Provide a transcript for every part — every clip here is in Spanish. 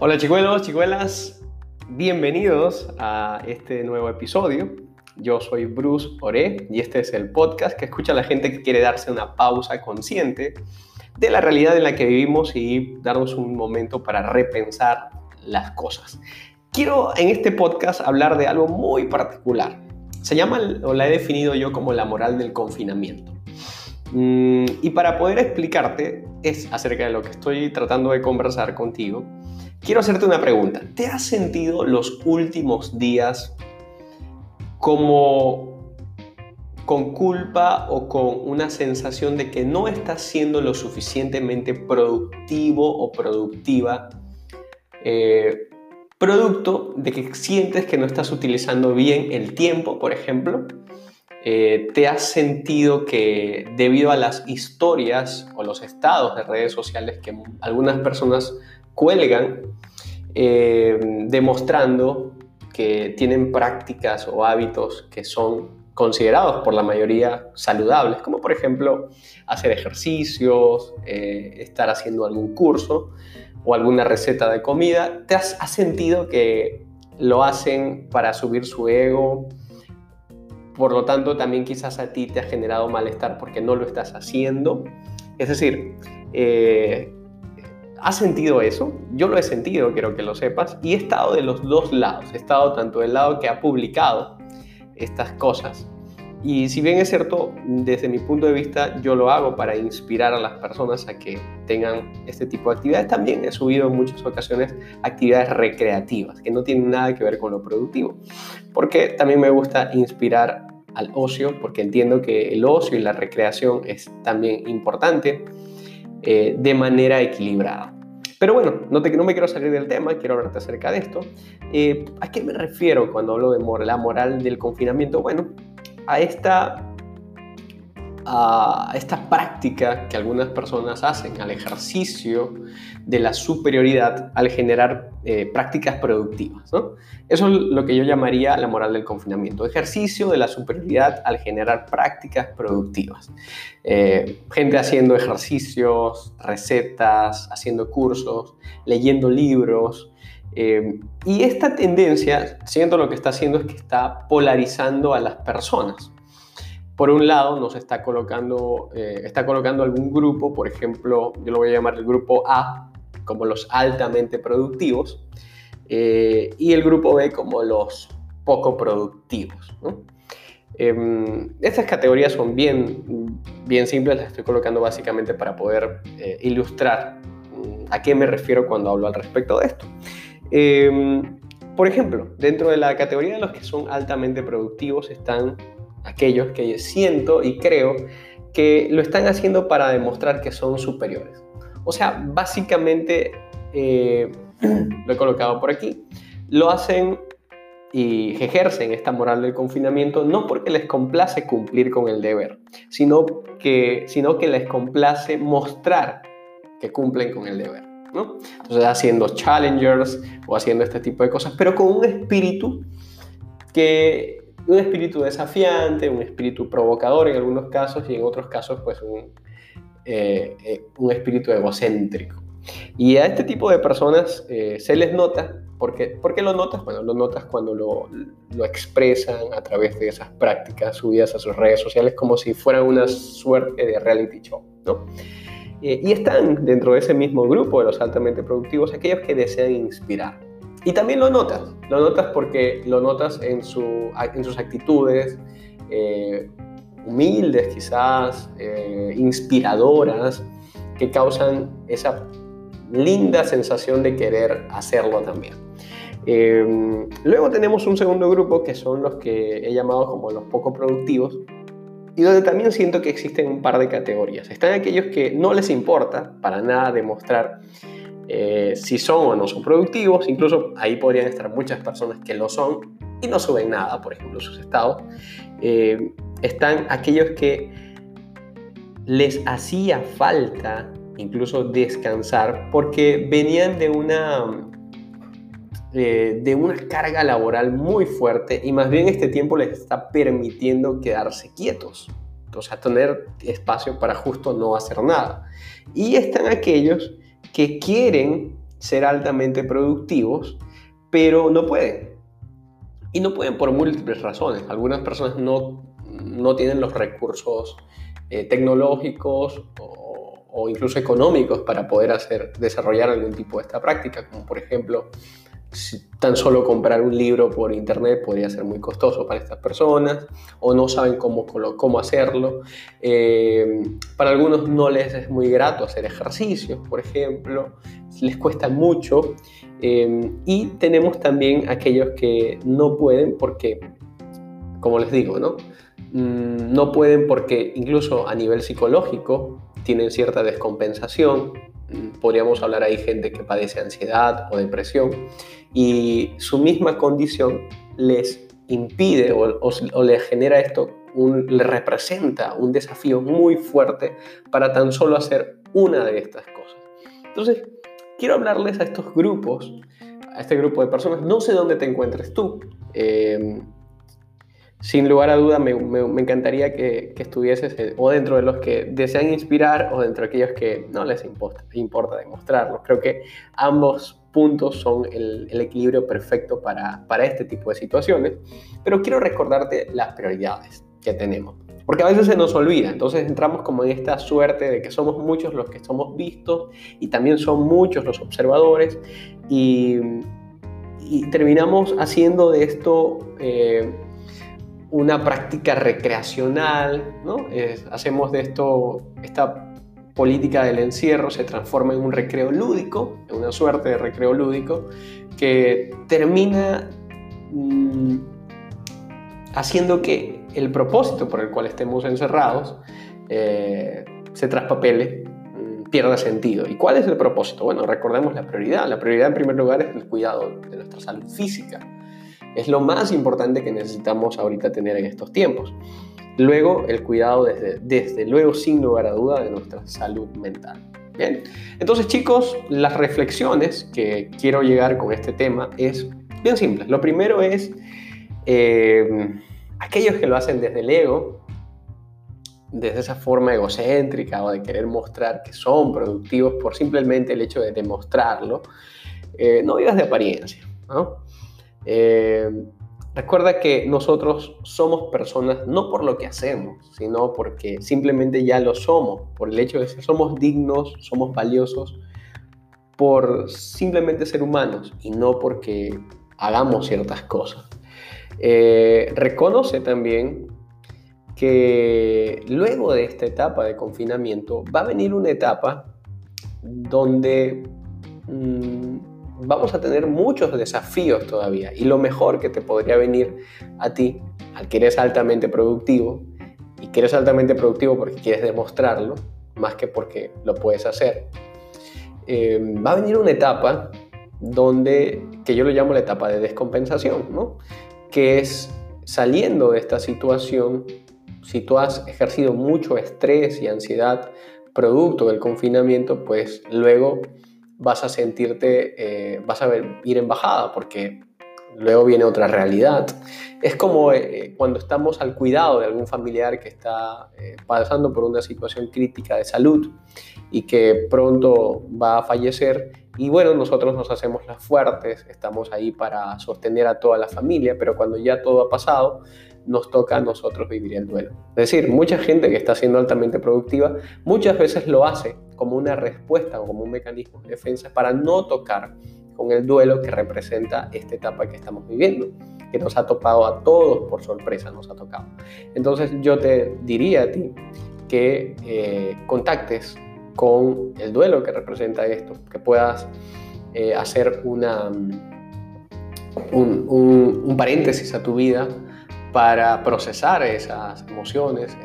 Hola chicuelos, chicuelas, bienvenidos a este nuevo episodio. Yo soy Bruce Ore y este es el podcast que escucha a la gente que quiere darse una pausa consciente de la realidad en la que vivimos y darnos un momento para repensar las cosas. Quiero en este podcast hablar de algo muy particular. Se llama, o la he definido yo como la moral del confinamiento. Mm, y para poder explicarte es acerca de lo que estoy tratando de conversar contigo, quiero hacerte una pregunta. ¿Te has sentido los últimos días como con culpa o con una sensación de que no estás siendo lo suficientemente productivo o productiva? Eh, producto de que sientes que no estás utilizando bien el tiempo, por ejemplo, eh, ¿Te has sentido que debido a las historias o los estados de redes sociales que algunas personas cuelgan, eh, demostrando que tienen prácticas o hábitos que son considerados por la mayoría saludables, como por ejemplo hacer ejercicios, eh, estar haciendo algún curso o alguna receta de comida, ¿te has, has sentido que lo hacen para subir su ego? Por lo tanto, también quizás a ti te ha generado malestar porque no lo estás haciendo. Es decir, eh, ¿has sentido eso? Yo lo he sentido, quiero que lo sepas, y he estado de los dos lados. He estado tanto del lado que ha publicado estas cosas y si bien es cierto, desde mi punto de vista yo lo hago para inspirar a las personas a que tengan este tipo de actividades, también he subido en muchas ocasiones actividades recreativas que no tienen nada que ver con lo productivo. Porque también me gusta inspirar al ocio, porque entiendo que el ocio y la recreación es también importante eh, de manera equilibrada. Pero bueno, no, te, no me quiero salir del tema, quiero hablarte acerca de esto. Eh, ¿A qué me refiero cuando hablo de la moral del confinamiento? Bueno, a esta, a esta práctica que algunas personas hacen, al ejercicio de la superioridad al generar eh, prácticas productivas. Eso es lo que yo llamaría la moral del confinamiento, ejercicio de la superioridad al generar prácticas productivas. Eh, gente haciendo ejercicios, recetas, haciendo cursos, leyendo libros, eh, y esta tendencia, siento lo que está haciendo es que está polarizando a las personas. Por un lado, nos está colocando, eh, está colocando algún grupo, por ejemplo, yo lo voy a llamar el grupo A, como los altamente productivos, eh, y el grupo B como los poco productivos. Em, estas categorías son bien, bien simples, las estoy colocando básicamente para poder ilustrar mm, a qué me refiero cuando hablo al respecto de esto. Em, por ejemplo, dentro de la categoría de los que son altamente productivos están aquellos que siento y creo que lo están haciendo para demostrar que son superiores. O sea, básicamente, eh, lo he colocado por aquí, lo hacen y ejercen esta moral del confinamiento no porque les complace cumplir con el deber, sino que, sino que les complace mostrar que cumplen con el deber. Entonces haciendo challengers o haciendo este tipo de cosas, pero con un espíritu que un espíritu desafiante, un espíritu provocador en algunos casos y en otros casos pues un, eh, eh, un espíritu egocéntrico. Y a este tipo de personas eh, se les nota, porque, ¿por qué lo notas? Bueno, lo notas cuando lo, lo, expresan a través de esas prácticas subidas a sus redes sociales como si fuera una suerte de reality show, ¿no? Y están dentro de ese mismo grupo de los altamente productivos aquellos que desean inspirar. Y también lo notas, lo notas porque lo notas en, su, en sus actitudes eh, humildes quizás, eh, inspiradoras, que causan esa linda sensación de querer hacerlo también. luego tenemos un segundo grupo que son los que he llamado como los poco productivos, y donde también siento que existen un par de categorías. Están aquellos que no les importa para nada demostrar eh, si son o no son productivos, incluso ahí podrían estar muchas personas que lo son y no suben nada, por ejemplo, sus estados. Eh, están aquellos que les hacía falta incluso descansar porque venían de una eh, de una carga laboral muy fuerte y más bien este tiempo les está permitiendo quedarse quietos, o sea, tener espacio para justo no hacer nada. Y están aquellos que quieren ser altamente productivos, pero no pueden. Y no pueden por múltiples razones. Algunas personas no, no tienen los recursos eh, tecnológicos o, o, incluso económicos para poder hacer, desarrollar algún tipo de esta práctica, como por ejemplo tan solo comprar un libro por internet podría ser muy costoso para estas personas o no saben cómo, cómo hacerlo. Eh, para algunos no les es muy grato hacer ejercicios, por ejemplo, les cuesta mucho. Eh, y tenemos también aquellos que no pueden porque, como les digo, ¿no? Mm, no pueden porque incluso a nivel psicológico tienen cierta descompensación. Mm, podríamos hablar ahí gente que padece ansiedad o depresión y su misma condición les impide o, o, les genera esto, un, le representa un desafío muy fuerte para tan solo hacer una de estas cosas. Entonces, quiero hablarles a estos grupos, a este grupo de personas, no sé dónde te encuentres tú. Eh, sin lugar a duda me, encantaría que, estuvieses o dentro de los que desean inspirar o dentro de aquellos que no les importa, importa demostrarlo. Creo que ambos puntos son el, equilibrio perfecto para, para este tipo de situaciones, pero quiero recordarte las prioridades que tenemos. Porque a veces se nos olvida, entonces entramos como en esta suerte de que somos muchos los que somos vistos y también son muchos los observadores y, terminamos haciendo de esto eh, una práctica recreacional, ¿no? hacemos de esto, esta política del encierro se transforma en un recreo lúdico, en una suerte de recreo lúdico, que termina mm, haciendo que el propósito por el cual estemos encerrados eh, se traspapele, mm, pierda sentido. ¿Y cuál es el propósito? Bueno, recordemos la prioridad. La prioridad en primer lugar es el cuidado de nuestra salud física es lo más importante que necesitamos ahorita tener en estos tiempos. Luego, el cuidado desde, desde luego, sin lugar a duda, de nuestra salud mental. Bien, entonces chicos, las reflexiones que quiero llegar con este tema es bien simple. Lo primero es eh, aquellos que lo hacen desde el ego, desde esa forma egocéntrica o de querer mostrar que son productivos por simplemente el hecho de demostrarlo, eh, no vivas de apariencia. Eh, recuerda que nosotros somos personas no por lo que hacemos, sino porque simplemente ya lo somos, por el hecho de que somos dignos, somos valiosos, por simplemente ser humanos y no porque hagamos ciertas cosas. Eh, reconoce también que luego de esta etapa de confinamiento va a venir una etapa donde mm, vamos a tener muchos desafíos todavía y lo mejor que te podría venir a ti, al que eres altamente productivo, y que eres altamente productivo porque quieres demostrarlo, más que porque lo puedes hacer, eh, va a venir una etapa donde, que yo lo llamo la etapa de descompensación, ¿no? que es saliendo de esta situación, si tú has ejercido mucho estrés y ansiedad producto del confinamiento, pues luego vas a sentirte, eh, vas a ver, ir en bajada porque luego viene otra realidad. Es como eh, cuando estamos al cuidado de algún familiar que está eh, pasando por una situación crítica de salud y que pronto va a fallecer y bueno, nosotros nos hacemos las fuertes, estamos ahí para sostener a toda la familia, pero cuando ya todo ha pasado, nos toca a nosotros vivir el duelo. Es decir, mucha gente que está siendo altamente productiva muchas veces lo hace como una respuesta o como un mecanismo de defensa para no tocar con el duelo que representa esta etapa que estamos viviendo, que nos ha topado a todos por sorpresa, nos ha tocado. Entonces yo te diría a ti que eh, contactes con el duelo que representa esto, que puedas eh, hacer una, un, paréntesis a tu vida para procesar esas emociones,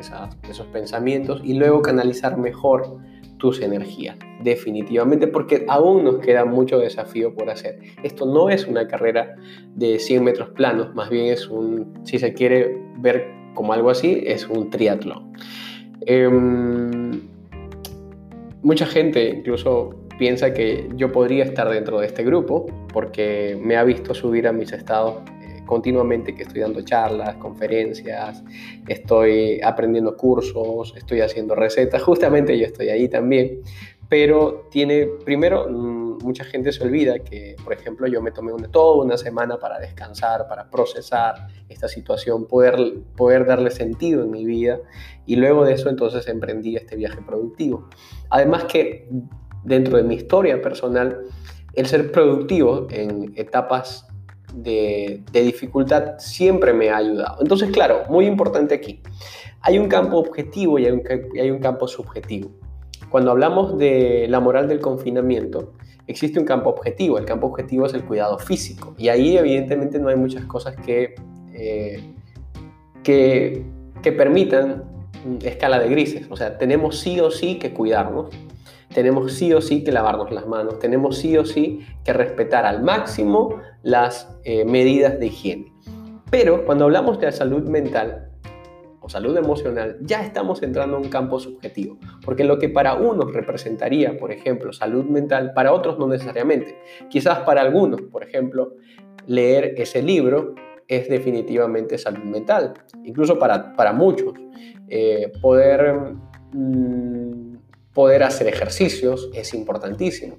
esos pensamientos y luego canalizar mejor tus energías, definitivamente, porque aún nos queda mucho desafío por hacer. Esto no es una carrera de 100 metros planos, más bien es un, si se quiere ver como algo así, es un triatlón. Em, mucha gente incluso piensa que yo podría estar dentro de este grupo porque me ha visto subir a mis estados continuamente que estoy dando charlas, conferencias, estoy aprendiendo cursos, estoy haciendo recetas, justamente yo estoy ahí también. pero tiene, primero, mm, mucha gente se olvida que, por ejemplo, yo me tomé una, toda una semana para descansar, para procesar esta situación, poder, poder darle sentido en mi vida y luego de eso entonces emprendí este viaje productivo. Además que dentro de mi historia personal, el ser productivo en etapas de, dificultad siempre me ha ayudado. Entonces, claro, muy importante aquí. Hay un campo objetivo y hay un, hay un campo subjetivo. Cuando hablamos de la moral del confinamiento, existe un campo objetivo. El campo objetivo es el cuidado físico. Y ahí evidentemente no hay muchas cosas que, eh, que, que permitan escala de grises. O sea, tenemos sí o sí que cuidarnos tenemos sí o sí que lavarnos las manos, tenemos sí o sí que respetar al máximo las eh, medidas de higiene. Pero cuando hablamos de salud mental o salud emocional, ya estamos entrando en un campo subjetivo, porque lo que para unos representaría, por ejemplo, salud mental, para otros no necesariamente. Quizás para algunos, por ejemplo, leer ese libro es definitivamente salud mental, incluso para, para muchos. Eh, poder... Mm, Poder hacer ejercicios es importantísimo.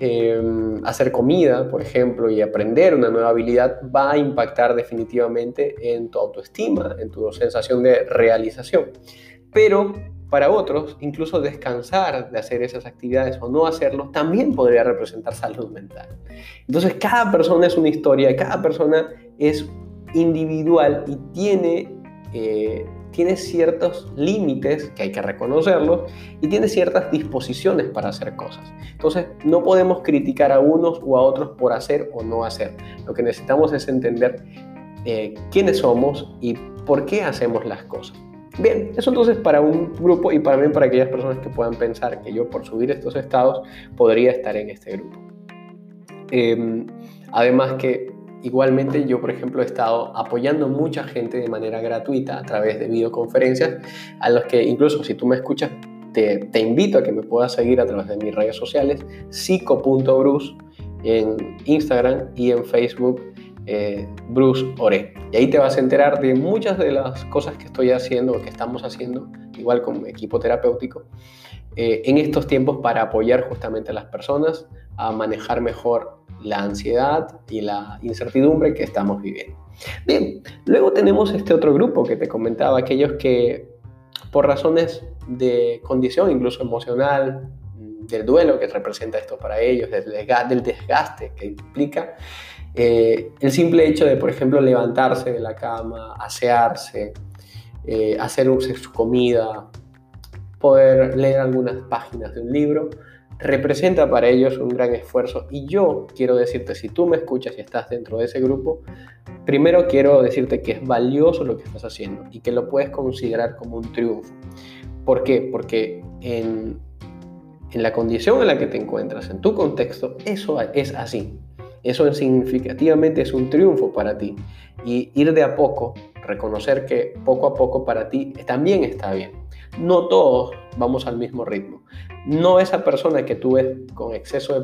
Em, hacer comida, por ejemplo, y aprender una nueva habilidad va a impactar definitivamente en tu autoestima, en tu sensación de realización. Pero para otros, incluso descansar de hacer esas actividades o no hacerlo también podría representar salud mental. Entonces, cada persona es una historia, cada persona es individual y tiene eh, tiene ciertos límites que hay que reconocerlos y tiene ciertas disposiciones para hacer cosas. Entonces, no podemos criticar a unos o a otros por hacer o no hacer. Lo que necesitamos es entender eh, quiénes somos y por qué hacemos las cosas. Bien, eso entonces para un grupo y para mí para aquellas personas que puedan pensar que yo por subir estos estados podría estar en este grupo. Em, además que Igualmente yo, por ejemplo, he estado apoyando mucha gente de manera gratuita a través de videoconferencias, a los que incluso si tú me escuchas, te, invito a que me puedas seguir a través de mis redes sociales, psico.bruce en Instagram y en Facebook, eh, Bruce Ore. Y ahí te vas a enterar de muchas de las cosas que estoy haciendo o que estamos haciendo, igual como equipo terapéutico, eh, en estos tiempos para apoyar justamente a las personas a manejar mejor la ansiedad y la incertidumbre que estamos viviendo. Bien, luego tenemos este otro grupo que te comentaba, aquellos que por razones de condición, incluso emocional, del duelo que representa esto para ellos, del desgaste que implica, eh, el simple hecho de, por ejemplo, levantarse de la cama, asearse, eh, hacer su comida, poder leer algunas páginas de un libro, representa para ellos un gran esfuerzo. Y yo quiero decirte, si tú me escuchas y estás dentro de ese grupo, primero quiero decirte que es valioso lo que estás haciendo y que lo puedes considerar como un triunfo. ¿Por qué? Porque en, en la condición en la que te encuentras, en tu contexto, eso es así. Eso significativamente es un triunfo para ti. Y ir de a poco, reconocer que poco a poco para ti también está bien no todos vamos al mismo ritmo. No esa persona que tú ves con exceso de,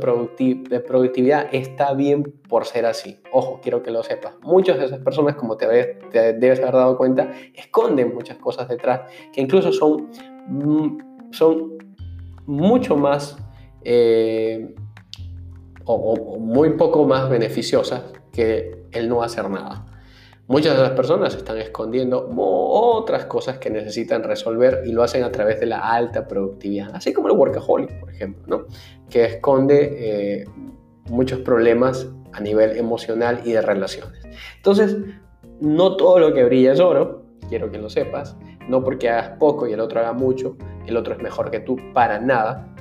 productividad está bien por ser así. Ojo, quiero que lo sepas. Muchas de esas personas, como te, debes haber dado cuenta, esconden muchas cosas detrás que incluso son, mm, son mucho más eh, muy poco más beneficiosas que el no hacer nada. Muchas de las personas están escondiendo otras cosas que necesitan resolver y lo hacen a través de la alta productividad, así como el workaholic, por ejemplo, ¿no? que esconde eh, muchos problemas a nivel emocional y de relaciones. Entonces, no todo lo que brilla es oro, quiero que lo sepas, no porque hagas poco y el otro haga mucho, el otro es mejor que tú, para nada.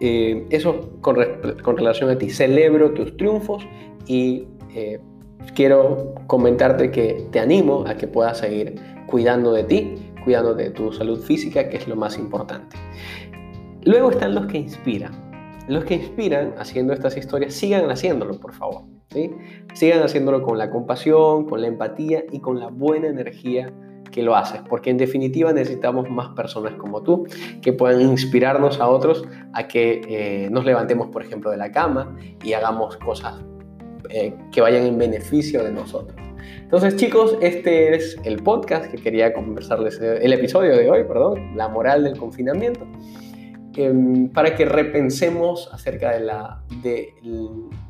Eh, eso con, relación a ti, celebro tus triunfos y eh, quiero comentarte que te animo a que puedas seguir cuidando de ti, cuidando de tu salud física, que es lo más importante. Luego están los que inspiran. Los que inspiran haciendo estas historias, sigan haciéndolo, por favor. ¿sí? Sigan haciéndolo con la compasión, con la empatía y con la buena energía que lo haces, porque en definitiva necesitamos más personas como tú que puedan inspirarnos a otros a que eh, nos levantemos, por ejemplo, de la cama y hagamos cosas eh, que vayan en beneficio de nosotros. Entonces chicos, este es el podcast que quería conversarles, el episodio de hoy, perdón, la moral del confinamiento. em, para que repensemos acerca de, la, de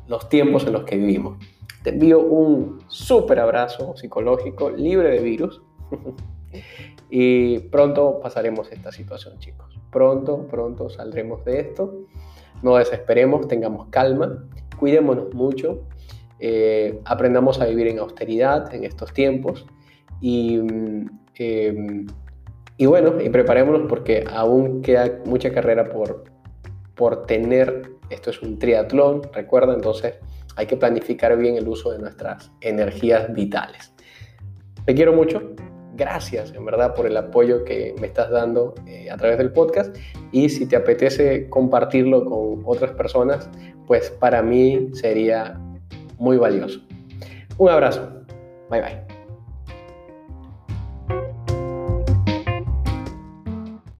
los tiempos en los que vivimos. Te envío un súper abrazo psicológico libre de virus. y pronto pasaremos esta situación, chicos. Pronto, pronto saldremos de esto. No desesperemos, tengamos calma, cuidémonos mucho, eh, aprendamos a vivir en austeridad en estos tiempos y, em, y bueno, y preparémonos porque aún queda mucha carrera por, por tener. Esto es un triatlón, recuerda, entonces hay que planificar bien el uso de nuestras energías vitales. Te quiero mucho. Gracias, en verdad, por el apoyo que me estás dando eh, a través del podcast. Y si te apetece compartirlo con otras personas, pues para mí sería muy valioso. Un abrazo. Bye bye.